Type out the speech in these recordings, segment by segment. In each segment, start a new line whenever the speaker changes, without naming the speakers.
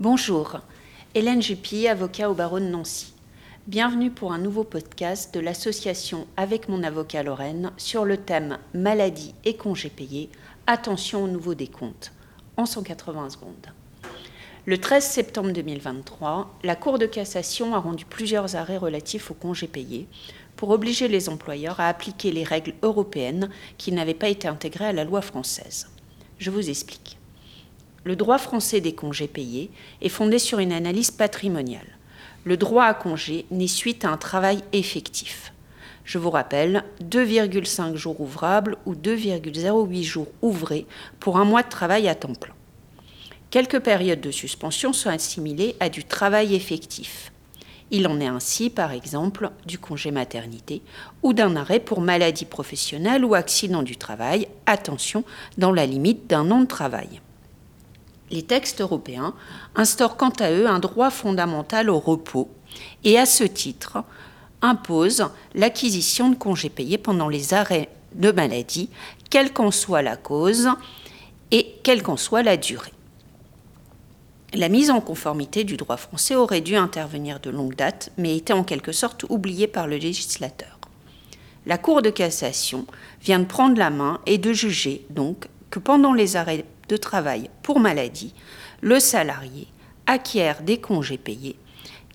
Bonjour, Hélène Juppy, avocat au barreau de Nancy. Bienvenue pour un nouveau podcast de l'association Avec mon avocat Lorraine sur le thème Maladie et congés payés. Attention au nouveau décompte en 180 secondes. Le 13 septembre 2023, la Cour de cassation a rendu plusieurs arrêts relatifs aux congés payés pour obliger les employeurs à appliquer les règles européennes qui n'avaient pas été intégrées à la loi française. Je vous explique. Le droit français des congés payés est fondé sur une analyse patrimoniale. Le droit à congé n'est suite à un travail effectif. Je vous rappelle, 2,5 jours ouvrables ou 2,08 jours ouvrés pour un mois de travail à temps plein. Quelques périodes de suspension sont assimilées à du travail effectif. Il en est ainsi, par exemple, du congé maternité ou d'un arrêt pour maladie professionnelle ou accident du travail, attention, dans la limite d'un an de travail. Les textes européens instaurent quant à eux un droit fondamental au repos et à ce titre imposent l'acquisition de congés payés pendant les arrêts de maladie, quelle qu'en soit la cause et quelle qu'en soit la durée. La mise en conformité du droit français aurait dû intervenir de longue date, mais était en quelque sorte oubliée par le législateur. La Cour de cassation vient de prendre la main et de juger donc que pendant les arrêts de travail pour maladie, le salarié acquiert des congés payés,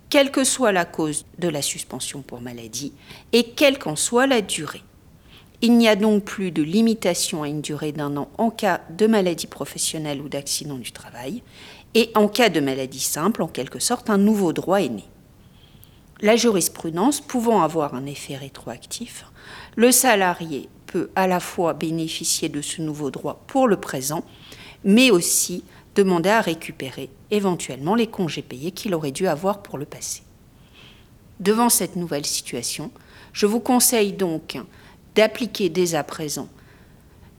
quelle que soit la cause de la suspension pour maladie et quelle qu'en soit la durée. Il n'y a donc plus de limitation à une durée d'un an en cas de maladie professionnelle ou d'accident du travail, et en cas de maladie simple, en quelque sorte, un nouveau droit est né. La jurisprudence pouvant avoir un effet rétroactif, le salarié peut à la fois bénéficier de ce nouveau droit pour le présent, mais aussi demander à récupérer éventuellement les congés payés qu'il aurait dû avoir pour le passé. Devant cette nouvelle situation, je vous conseille donc d'appliquer dès à présent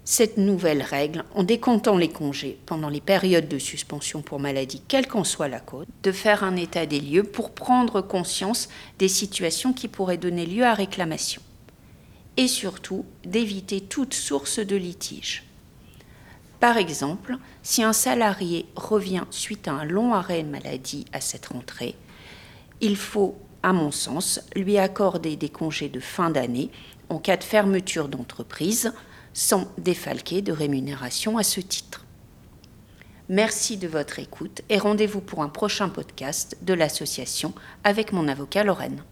cette nouvelle règle en décomptant les congés pendant les périodes de suspension pour maladie, quelle qu'en soit la cause, de faire un état des lieux pour prendre conscience des situations qui pourraient donner lieu à réclamation et surtout d'éviter toute source de litige. Par exemple, si un salarié revient suite à un long arrêt maladie à cette rentrée, il faut, à mon sens, lui accorder des congés de fin d'année en cas de fermeture d'entreprise sans défalquer de rémunération à ce titre. Merci de votre écoute et rendez-vous pour un prochain podcast de l'association avec mon avocat Lorraine.